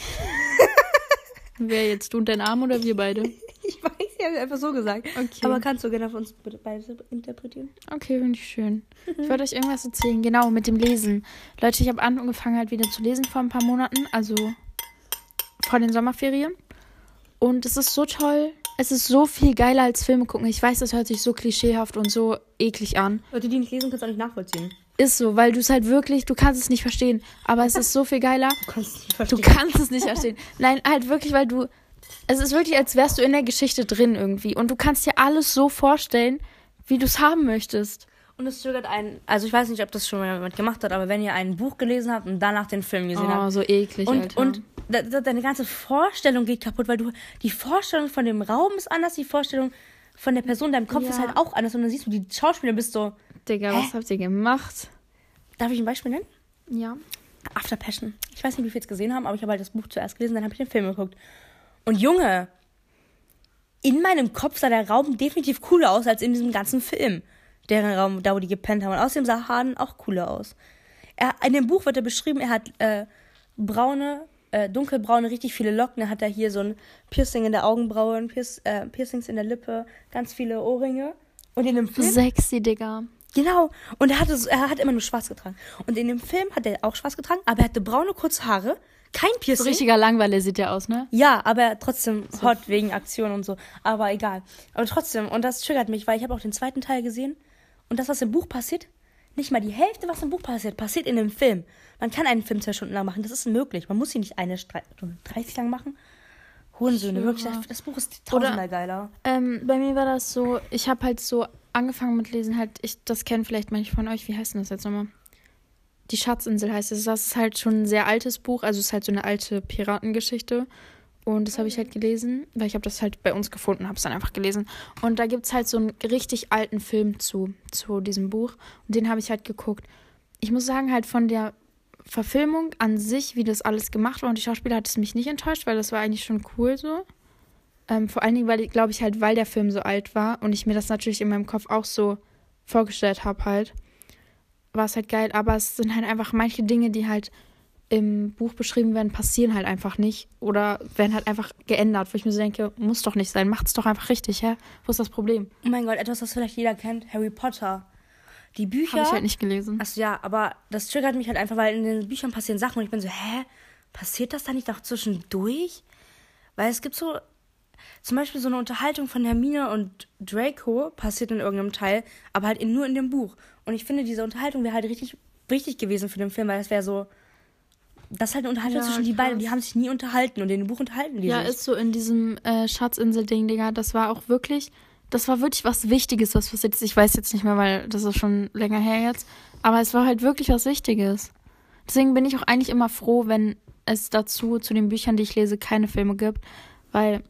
Wer jetzt, du und dein Arm oder wir beide? Ich weiß Die habe ich einfach so gesagt. Okay. Aber kannst du gerne für uns beide interpretieren? Okay, finde ich schön. Ich wollte euch irgendwas erzählen. Genau, mit dem Lesen. Leute, ich habe angefangen halt wieder zu lesen vor ein paar Monaten. Also vor den Sommerferien. Und es ist so toll. Es ist so viel geiler als Filme gucken. Ich weiß, das hört sich so klischeehaft und so eklig an. Leute, die nicht lesen, kannst du auch nicht nachvollziehen. Ist so, weil du es halt wirklich, du kannst es nicht verstehen. Aber es ist so viel geiler. Du kannst es nicht Du verstehen. kannst es nicht verstehen. Nein, halt wirklich, weil du. Es ist wirklich, als wärst du in der Geschichte drin irgendwie. Und du kannst dir alles so vorstellen, wie du es haben möchtest. Und es triggert einen, also ich weiß nicht, ob das schon mal jemand gemacht hat, aber wenn ihr ein Buch gelesen habt und danach den Film gesehen Oh, habt. so eklig, Und, Alter. und da, da, deine ganze Vorstellung geht kaputt, weil du die Vorstellung von dem Raum ist anders, die Vorstellung von der Person in deinem Kopf Ja. ist halt auch anders. Und dann siehst du die Schauspieler bist so. Digga, was habt ihr gemacht? Darf ich ein Beispiel nennen? Ja. After Passion. Ich weiß nicht, wie viele es gesehen haben, aber ich habe halt das Buch zuerst gelesen, dann habe ich den Film geguckt. Und Junge, in meinem Kopf sah der Raum definitiv cooler aus als in diesem ganzen Film. Deren Raum, da wo die gepennt haben. Und außerdem sah Harden auch cooler aus. Er, in dem Buch wird er beschrieben, er hat äh, braune, äh, dunkelbraune, richtig viele Locken. Er hat da hier so ein Piercing in der Augenbraue, ein Pierc äh, Piercings in der Lippe, ganz viele Ohrringe. Und in dem Film Sexy, Digga. Genau. Und er, hatte, so- er hat immer nur schwarz getragen. Und in dem Film hat er auch schwarz getragen, aber er hatte braune, kurze Haare, kein So Piercing. richtiger Langweiler sieht der aus, ne? Ja, aber trotzdem hot wegen Aktion und so. Aber egal. Aber trotzdem, und das triggert mich, weil ich habe auch den zweiten Teil gesehen. Und das, was im Buch passiert, nicht mal die Hälfte, was im Buch passiert, passiert in dem Film. Man kann einen Film zwei Stunden lang machen, das ist möglich. Man muss ihn nicht eine Stunde 30 lang machen. Hurensöhne, wirklich. Das, das Buch ist tausendmal geiler. Ähm, bei mir war das so, ich habe halt so angefangen mit Lesen, halt, ich, das kennen vielleicht manche von euch, wie heißt denn das jetzt nochmal? Die Schatzinsel heißt es. Das ist halt schon ein sehr altes Buch, also es ist halt so eine alte Piratengeschichte. Und das habe ich halt gelesen, weil ich habe das halt bei uns gefunden, habe es dann einfach gelesen. Und da gibt es halt so einen richtig alten Film zu, zu diesem Buch. Und den habe ich halt geguckt. Ich muss sagen, halt von der Verfilmung an sich, wie das alles gemacht war und die Schauspieler hat es mich nicht enttäuscht, weil das war eigentlich schon cool so. Ähm, vor allen Dingen, weil, glaube ich, halt, weil der Film so alt war und ich mir das natürlich in meinem Kopf auch so vorgestellt habe halt, war es halt geil. Aber es sind halt einfach manche Dinge, die halt im Buch beschrieben werden, passieren halt einfach nicht oder werden halt einfach geändert, wo ich mir so denke, muss doch nicht sein, macht's doch einfach richtig, hä? Wo ist das Problem? Oh mein Gott, etwas, was vielleicht jeder kennt, Harry Potter. Die Bücher. Habe ich halt nicht gelesen. Achso, ja, aber das triggert mich halt einfach, weil in den Büchern passieren Sachen und ich bin so, hä? Passiert das da nicht noch zwischendurch? Weil es gibt so, zum Beispiel so eine Unterhaltung von Hermine und Draco passiert in irgendeinem Teil, aber halt in, nur in dem Buch. Und ich finde, diese Unterhaltung wäre halt richtig wichtig gewesen für den Film, weil es wäre so, das ist halt eine Unterhaltung Ja, zwischen die beiden, die haben sich nie unterhalten und in dem Buch unterhalten die Ja, sich. ist so in diesem äh, Schatzinsel-Ding, Digga. Das war auch wirklich, das war wirklich was Wichtiges, was passiert ist. Ich weiß jetzt nicht mehr, weil das ist schon länger her jetzt. Aber es war halt wirklich was Wichtiges. Deswegen bin ich auch eigentlich immer froh, wenn es dazu, zu den Büchern, die ich lese, keine Filme gibt. Weil,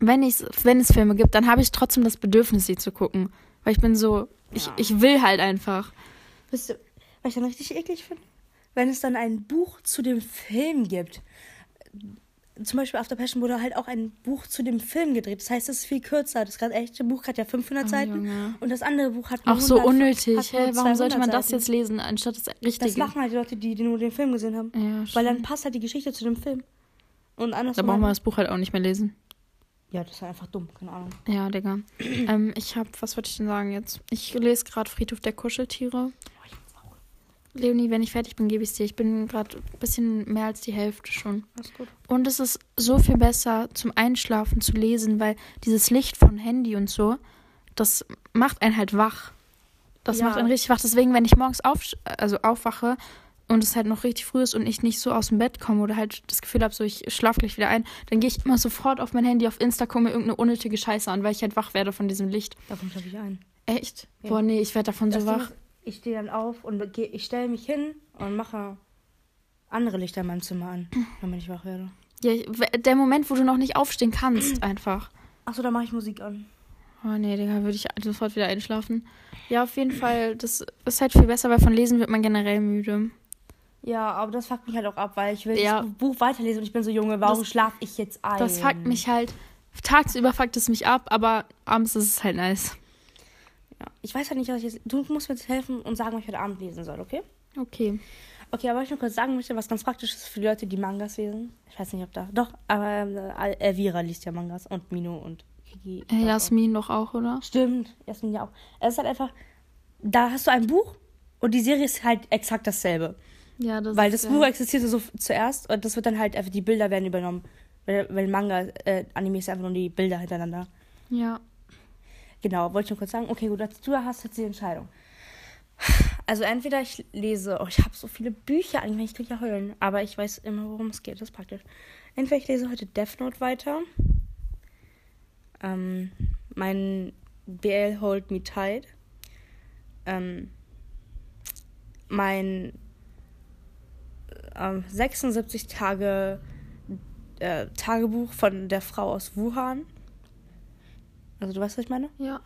wenn, ich's, wenn es Filme gibt, dann habe ich trotzdem das Bedürfnis, sie zu gucken. Weil ich bin so, ich, ich will halt einfach. Wisst ihr, was ich dann richtig eklig finde? Wenn es dann ein Buch zu dem Film gibt. Zum Beispiel After Passion wurde halt auch ein Buch zu dem Film gedreht. Das heißt, es ist viel kürzer. Das gerade echte Buch hat ja 500 Oh, Seiten Junge. und das andere Buch hat nur Auch so 100 unnötig. Hä? Warum sollte 200 man das jetzt lesen, anstatt das Das Richtige? machen halt die Leute, die, die nur den Film gesehen haben. ja, Weil dann passt halt die Geschichte zu dem Film. Und Da andersrum. brauchen wir das Buch halt auch nicht mehr lesen. Ja, das ist halt einfach dumm. Keine Ahnung. Ja, Digga. ähm, ich hab, was wollte ich denn sagen jetzt? Ich lese gerade Friedhof der Kuscheltiere. Leonie, wenn ich fertig bin, gebe ich es dir. Ich bin gerade ein bisschen mehr als die Hälfte schon. Alles gut. Und es ist so viel besser zum Einschlafen zu lesen, weil dieses Licht von Handy und so, das macht einen halt wach. Das Ja. macht einen richtig wach. Deswegen, wenn ich morgens auf, also aufwache und es halt noch richtig früh ist und ich nicht so aus dem Bett komme oder halt das Gefühl habe, so ich schlafe gleich wieder ein, dann gehe ich immer sofort auf mein Handy auf Insta, gucke mir irgendeine unnötige Scheiße an, weil ich halt wach werde von diesem Licht. Davon schlafe ich ein. Echt? Ja. Boah, nee, ich werde davon Das so wach. Ich stehe dann auf und geh, ich stelle mich hin und mache andere Lichter in meinem Zimmer an, damit ich wach werde. Ja, der Moment, wo du noch nicht aufstehen kannst, einfach. Achso, da mache ich Musik an. Oh nee, Digga, würde ich sofort wieder einschlafen. Ja, auf jeden Fall, das ist halt viel besser, weil von Lesen wird man generell müde. Ja, aber das fuckt mich halt auch ab, weil ich will Ja. das Buch weiterlesen und ich bin so, Junge, warum schlafe ich jetzt ein? Das fuckt mich halt, tagsüber fuckt es mich ab, aber abends ist es halt nice. Ja. Ich weiß halt nicht, was ich jetzt... Du musst mir jetzt helfen und sagen, was ich heute Abend lesen soll, okay? Okay. Okay, aber ich noch kurz sagen möchte, was ganz praktisch ist für die Leute, die Mangas lesen. Ich weiß nicht, ob da... Doch, aber ähm, Elvira liest ja Mangas und Mino und Kiki. Äh, Jasmin doch auch, oder? Stimmt, Jasmin ja auch. Es ist halt einfach, da hast du ein Buch und die Serie ist halt exakt dasselbe. Ja, das Weil das ja- Buch existierte so zuerst und das wird dann halt einfach, die Bilder werden übernommen. Weil, weil Manga, äh, Anime ist einfach nur die Bilder hintereinander. Ja. Genau, wollte ich nur kurz sagen. Okay, gut, du hast jetzt die Entscheidung. Also entweder ich lese, oh, ich habe so viele Bücher eigentlich, ich kriege ja heulen, aber ich weiß immer, worum es geht, das ist praktisch. Entweder ich lese heute Death Note weiter, ähm, mein BL Hold Me Tight, ähm, mein ähm, 76 Tage äh, Tagebuch von der Frau aus Wuhan. Also du weißt, was ich meine? Ja.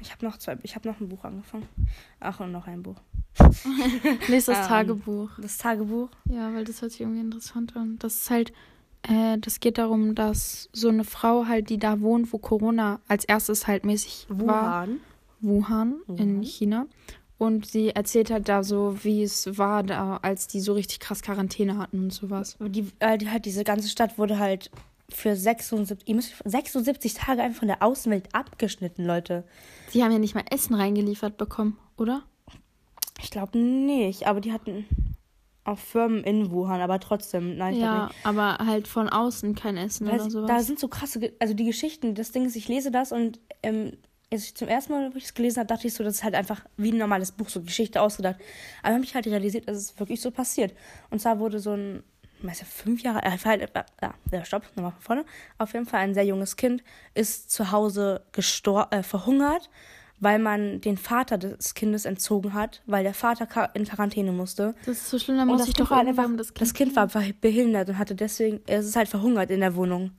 Ich habe noch zwei, ich habe noch ein Buch angefangen. Ach, und noch ein Buch. Lies das Ähm, Tagebuch. Das Tagebuch. Ja, weil das hört sich irgendwie interessant an. Das ist halt, äh, das geht darum, dass so eine Frau halt, die da wohnt, wo Corona als erstes halt mäßig war. Wuhan. Wuhan in Wuhan. China. Und sie erzählt halt da so, wie es war, da, als die so richtig krass Quarantäne hatten und sowas. Die, äh, die, halt diese ganze Stadt wurde halt für 76, ihr müsst, 76 Tage einfach von der Außenwelt abgeschnitten, Leute. Die haben ja nicht mal Essen reingeliefert bekommen, oder? Ich glaube nicht, aber die hatten auch Firmen in Wuhan, aber trotzdem, nein, ich ja, nicht. aber halt von außen kein Essen Weil oder sie- sowas. da sind so krasse, also die Geschichten, das Ding ist, ich lese das und ähm, als ich zum ersten Mal, wo ich es gelesen habe, dachte ich so, das ist halt einfach wie ein normales Buch, so Geschichte ausgedacht. Aber habe ich halt realisiert, dass es wirklich so passiert. Und zwar wurde so ein, weiß ja, fünf Jahre, äh, halt, äh, ja, ja, stopp, nochmal von vorne. Auf jeden Fall ein sehr junges Kind ist zu Hause gestor äh, verhungert, weil man den Vater des Kindes entzogen hat, weil der Vater in Quarantäne musste. das ist so schlimm, da muss das ich doch war halt einfach, das das Kind. kind war einfach behindert und hatte deswegen, es ist halt verhungert in der Wohnung.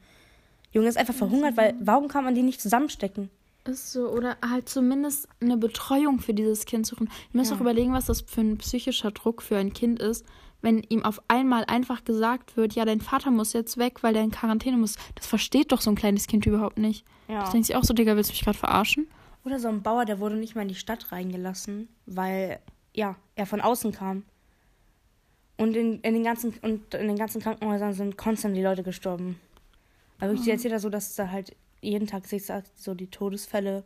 Junge ist einfach verhungert, weil warum kann man die nicht zusammenstecken? Ist so, oder halt zumindest eine Betreuung für dieses Kind suchen. Ihr müsst Ja. auch überlegen, was das für ein psychischer Druck für ein Kind ist, wenn ihm auf einmal einfach gesagt wird, ja, dein Vater muss jetzt weg, weil der in Quarantäne muss. Das versteht doch so ein kleines Kind überhaupt nicht. Ja. Das denkt sich auch so, Digga, willst du mich gerade verarschen? Oder so ein Bauer, der wurde nicht mal in die Stadt reingelassen, weil ja, er von außen kam. Und in, in den ganzen und in den ganzen Krankenhäusern sind konstant die Leute gestorben. Aber ich erzähle da so, dass da halt jeden Tag sich sagt, so die Todesfälle,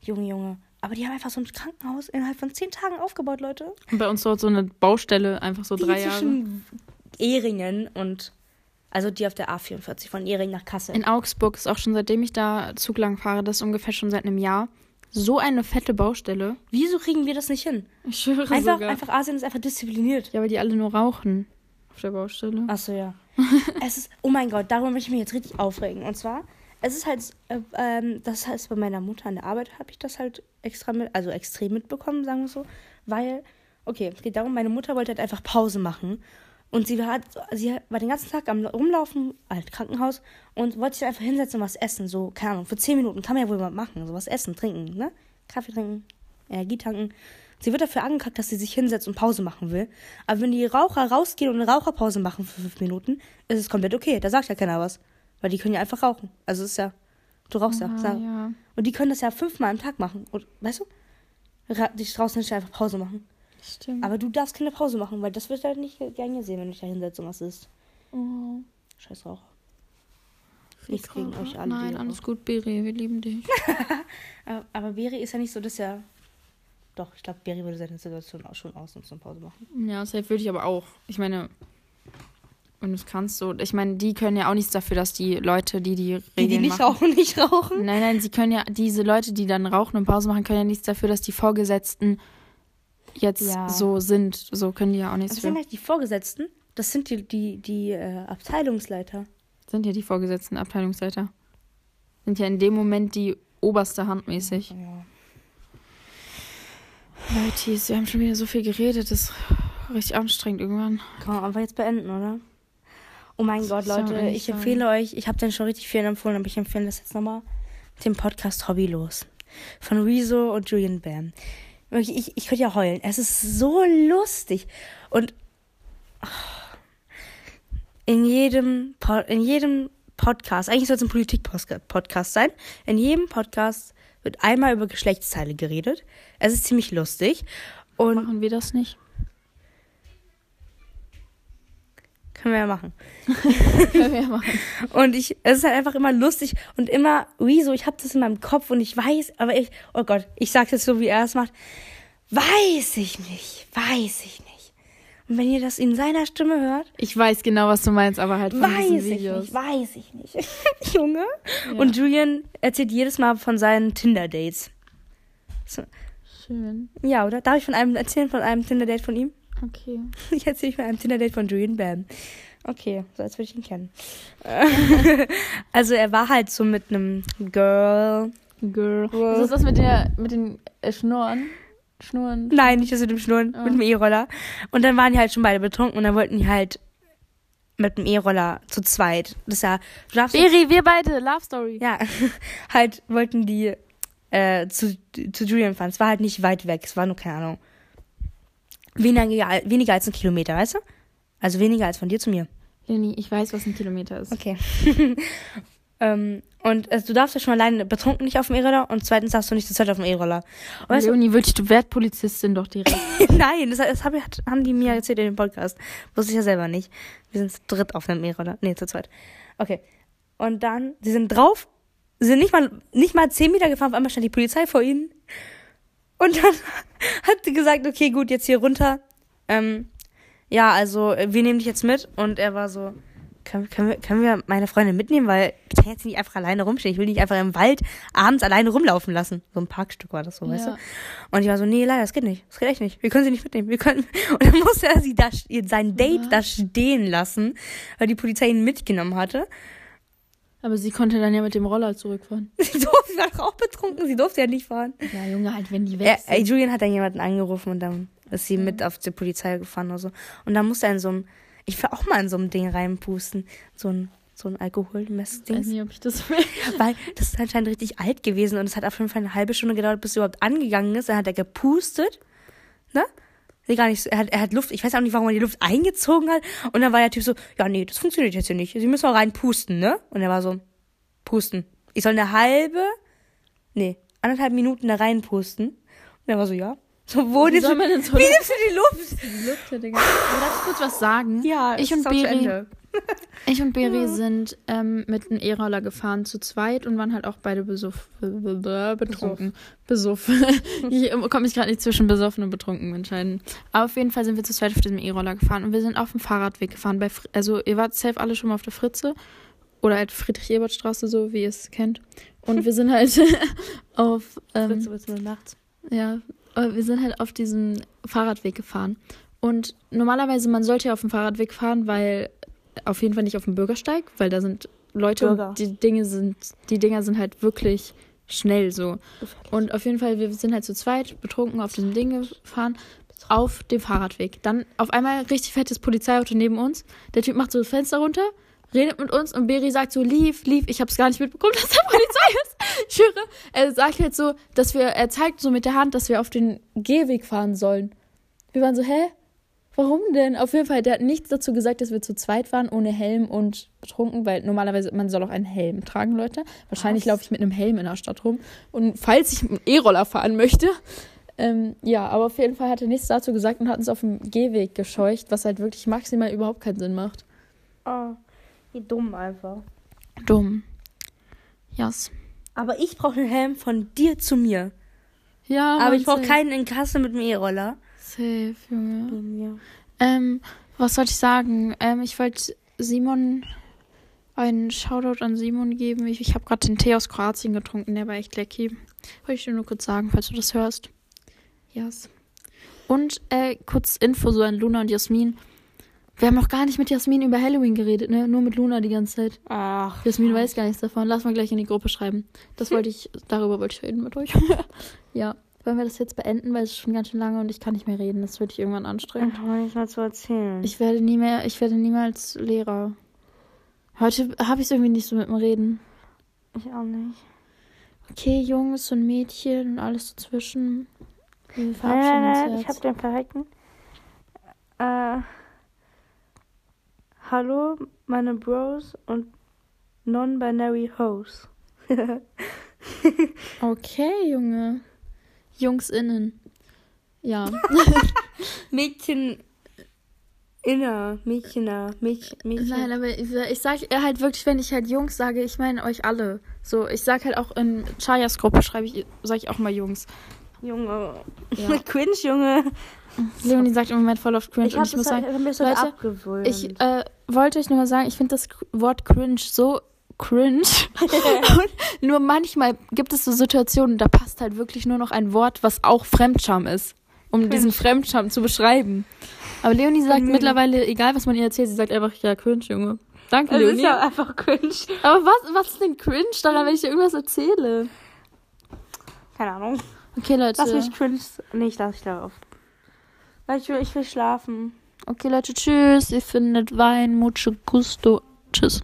Junge, Junge. Aber die haben einfach so ein Krankenhaus innerhalb von zehn Tagen aufgebaut, Leute. Und bei uns dort so eine Baustelle, einfach so die drei Jahre. zwischen Ehringen und also die auf der A44 von Ehringen nach Kassel. In Augsburg ist auch schon seitdem ich da Zug lang fahre, das ist ungefähr schon seit einem Jahr, so eine fette Baustelle. Wieso kriegen wir das nicht hin? Ich schwöre Einfach, sogar. einfach Asien ist einfach diszipliniert. Ja, weil die alle nur rauchen auf der Baustelle. Achso, ja. es ist, oh mein Gott, darüber möchte ich mich jetzt richtig aufregen. Und zwar, es ist halt, äh, ähm, das heißt, bei meiner Mutter an der Arbeit habe ich das halt extra mit, also extrem mitbekommen, sagen wir so. Weil, okay, es geht darum, meine Mutter wollte halt einfach Pause machen. Und sie war, sie war den ganzen Tag am Rumlaufen, halt Krankenhaus, und wollte sich einfach hinsetzen und was essen. So, keine Ahnung, für 10 Minuten kann man ja wohl mal machen. So was essen, trinken, ne? Kaffee trinken, Energie tanken. Sie wird dafür angekackt, dass sie sich hinsetzt und Pause machen will. Aber wenn die Raucher rausgehen und eine Raucherpause machen für fünf Minuten, ist es komplett okay. Da sagt ja keiner was. Weil die können ja einfach rauchen. Also ist ja, du rauchst ja. Ja. Und die können das ja fünfmal am Tag machen. Und, weißt du? Dich draußen nicht einfach Pause machen. Stimmt. Aber du darfst keine Pause machen, weil das wird halt nicht gern gesehen, wenn du dich da hinsetzt und was isst. oh, Scheiß Raucher. Nichts gegen euch alle, Nein, die alles gut, Beri, wir lieben dich. Aber, Beri ist ja nicht so, dass er. Doch, ich glaube, Beri würde seine Situation auch schon ausnutzen und Pause machen. Ja, safe würde ich aber auch. Ich meine, du es kannst, so. Ich meine, die können ja auch nichts dafür, dass die Leute, die die Regeln Die, die nicht machen. rauchen, nicht rauchen. Nein, nein, sie können ja, diese Leute, die dann rauchen und Pause machen, können ja nichts dafür, dass die Vorgesetzten jetzt Ja. so sind. So können die ja auch nichts Das sind halt die Vorgesetzten. Das sind die, die, die äh, Abteilungsleiter. Sind ja die Vorgesetzten Abteilungsleiter. Sind ja in dem Moment die oberste Hand mäßig. Ja. Leute, wir haben schon wieder so viel geredet, das ist richtig anstrengend irgendwann. Kann man einfach jetzt beenden, oder? Oh mein Gott, Leute, ich sein. empfehle euch, ich habe den schon richtig vielen empfohlen, aber ich empfehle das jetzt nochmal, den Podcast Hobbylos. Von Rezo und Julian Bam. Wirklich, ich, ich könnte ja heulen. Es ist so lustig. Und ah, in jedem, in jedem Podcast, eigentlich soll es ein Politik-Podcast sein, in jedem Podcast wird einmal über Geschlechtsteile geredet. Es ist ziemlich lustig. Und Machen wir das nicht? Können wir ja machen. Können wir ja machen. Und ich, es ist halt einfach immer lustig und immer, wieso, ich habe das in meinem Kopf und ich weiß, aber ich, oh Gott, ich sag das so, wie er es macht. Weiß ich nicht, weiß ich nicht. Und wenn ihr das in seiner Stimme hört, Ich weiß genau, was du meinst, aber halt von weiß diesen ich Videos. nicht, weiß ich nicht. Junge. Ja. Und Julian erzählt jedes Mal von seinen Tinder-Dates. So, Schön. ja, oder? Darf ich von einem erzählen, von einem Tinder-Date von ihm? Okay. Ich erzähle von einem Tinder-Date von Julian Bam. Okay, so als würde ich ihn kennen. also er war halt so mit einem Girl. Girl. Girl. Ist das das mit, der, mit den äh, Schnurren? Schnurren? Nein, nicht das mit dem Schnurren, Ah. mit dem E-Roller. Und dann waren die halt schon beide betrunken und dann wollten die halt mit dem E-Roller zu zweit. Das ist ja, du darfst Beri, wir beide, Love Story. ja, halt wollten die äh, zu, zu Julian fahren. Es war halt nicht weit weg, es war nur, keine Ahnung, weniger, weniger als ein Kilometer, weißt du? Also weniger als von dir zu mir. Lenny, ich weiß, was ein Kilometer ist. Okay. ähm, und also, du darfst ja schon alleine betrunken nicht auf dem E-Roller und zweitens darfst du nicht zu zweit auf dem E-Roller. Weißt du, Leonie, du wärst Polizistin doch direkt. Nein, das, das hab, haben die mir erzählt in dem Podcast. Wusste ich ja selber nicht. Wir sind zu dritt auf einem E-Roller. Nee, zu zweit. Okay. Und dann, sie sind drauf, sie sind nicht mal, nicht mal zehn Meter gefahren, auf einmal stand die Polizei vor ihnen. Und dann hat sie gesagt, okay, gut, jetzt hier runter. Ähm, ja, also, äh, wir nehmen dich jetzt mit. Und er war so, können, können, wir, können wir meine Freundin mitnehmen? Weil ich kann jetzt nicht einfach alleine rumstehen. Ich will nicht einfach im Wald abends alleine rumlaufen lassen. So ein Parkstück war das so, weißt du? Ja. Und ich war so, nee, leider, das geht nicht. Das geht echt nicht. Wir können sie nicht mitnehmen. Wir können. Und dann musste er sie da, sein Date Was? da stehen lassen, weil die Polizei ihn mitgenommen hatte. Aber sie konnte dann ja mit dem Roller zurückfahren. Sie durfte, sie war doch auch betrunken. Sie durfte ja nicht fahren. Ja, Junge, halt, wenn die weg Er, sind. ey, Julian hat dann jemanden angerufen und dann ist sie mit auf die Polizei gefahren oder so. Und dann musste er in so einem, ich will auch mal in so einem Ding reinpusten. So ein, so ein Ich weiß Alkoholmessding. nicht, ob ich das will. Weil das ist anscheinend richtig alt gewesen und es hat auf jeden Fall eine halbe Stunde gedauert, bis es überhaupt angegangen ist. Dann hat er gepustet, ne? Nee, gar nicht. Er hat, er hat Luft, ich weiß auch nicht, warum er die Luft eingezogen hat. Und dann war der Typ so, ja, nee, das funktioniert jetzt hier nicht. Sie müssen auch rein pusten, ne? Und er war so, pusten. Ich soll eine halbe, nee, anderthalb Minuten da reinpusten. Und er war so, ja. So, wo Wie nimmst du, man denn so wie nimmst du die Luft? die Luft Digga? Ich kurz was sagen? Ja, Ich und Beri- Ende. Ich und Beri sind ähm, mit einem E-Roller gefahren zu zweit und waren halt auch beide besuff, be- be- be- betrunken. Besuff. ich komme mich gerade nicht zwischen besoffen und betrunken entscheiden. Aber auf jeden Fall sind wir zu zweit auf diesem E-Roller gefahren und wir sind auf dem Fahrradweg gefahren. Bei, Fr- also ihr wart safe alle schon mal auf der Fritze oder halt Friedrich-Ebert-Straße, so wie ihr es kennt. Und wir sind halt auf ähm, Fritz, wird's nur nachts. ja, wir sind halt auf diesem Fahrradweg gefahren. Und normalerweise, man sollte ja auf dem Fahrradweg fahren, weil auf jeden Fall nicht auf dem Bürgersteig, weil da sind Leute Bürger. und die Dinge sind, die Dinger sind halt wirklich schnell so. Und auf jeden Fall, wir sind halt zu zweit betrunken auf diesem Ding gefahren, auf dem Fahrradweg. Dann auf einmal richtig fettes Polizeiauto neben uns. Der Typ macht so das Fenster runter, redet mit uns und Beri sagt so, lief, lief. Ich hab's gar nicht mitbekommen, dass da Polizei ist. Ich schwöre. Er sagt halt so, dass wir, er zeigt so mit der Hand, dass wir auf den Gehweg fahren sollen. Wir waren so, hä? Warum denn? Auf jeden Fall, der hat nichts dazu gesagt, dass wir zu zweit waren, ohne Helm und betrunken, weil normalerweise, man soll auch einen Helm tragen, Leute. Wahrscheinlich laufe ich mit einem Helm in der Stadt rum. Und falls ich mit einem E-Roller fahren möchte, ähm, ja, aber auf jeden Fall hat er nichts dazu gesagt und hat uns auf dem Gehweg gescheucht, was halt wirklich maximal überhaupt keinen Sinn macht. Oh, wie dumm einfach. Dumm. Yes. Aber ich brauche einen Helm von dir zu mir. Ja, Aber ich brauche keinen in Kassel mit dem E-Roller. Safe, Junge. Mir. Ähm, was sollte ich sagen? Ähm, ich wollte Simon einen Shoutout an Simon geben. Ich, ich habe gerade den Tee aus Kroatien getrunken, der war echt lecker. Wollte ich dir nur kurz sagen, falls du das hörst. Yes. Und äh, kurz Info so an Luna und Jasmin. Wir haben auch gar nicht mit Jasmin über Halloween geredet, ne? Nur mit Luna die ganze Zeit. Ach. Jasmin weiß gar nichts davon. Lass mal gleich in die Gruppe schreiben. Das wollte ich, darüber wollte ich reden mit euch. ja. Wollen wir das jetzt beenden, weil es ist schon ganz schön lange und ich kann nicht mehr reden. Das wird ich irgendwann anstrengend. Ich nichts mehr zu erzählen. Ich werde nie mehr, ich werde niemals Lehrer. Heute habe ich es irgendwie nicht so mit dem Reden. ich auch nicht. Okay, Jungs und Mädchen und alles dazwischen. Wir Nein, verabschieden nein, nein, ich habe den verreckten. Äh, hallo, meine Bros und non-binary Hoes. Okay, Junge. Jungs innen. Ja. Mädchen Inner, Mädchener, Mädchen, Mädchen. Nein, aber ich, ich sag halt wirklich, wenn ich halt Jungs sage, ich meine euch alle. So, ich sag halt auch in Chayas Gruppe schreibe ich, sag ich auch mal Jungs. Junge. Ja. Cringe, Junge. Leonie sagt im Moment voll auf cringe Ich und ich muss halt, sagen, halt Leute, ich äh, wollte euch nur mal sagen, ich finde das Wort cringe so cringe. und nur manchmal gibt es so Situationen, da passt halt wirklich nur noch ein Wort, was auch Fremdscham ist, um diesen Fremdscham zu beschreiben. Aber Leonie sagt Mhm. mittlerweile, egal was man ihr erzählt, sie sagt einfach, ja, cringe, Junge. Danke, es ist Leonie. ja einfach cringe. Aber was, was ist denn cringe daran, wenn ich dir irgendwas erzähle? Keine Ahnung. Okay, Leute. Lass mich cringe. Nee, ich lass dich darauf. Ich will, ich will schlafen. Okay, Leute, tschüss. Ihr findet Wein, mucho gusto. Tschüss.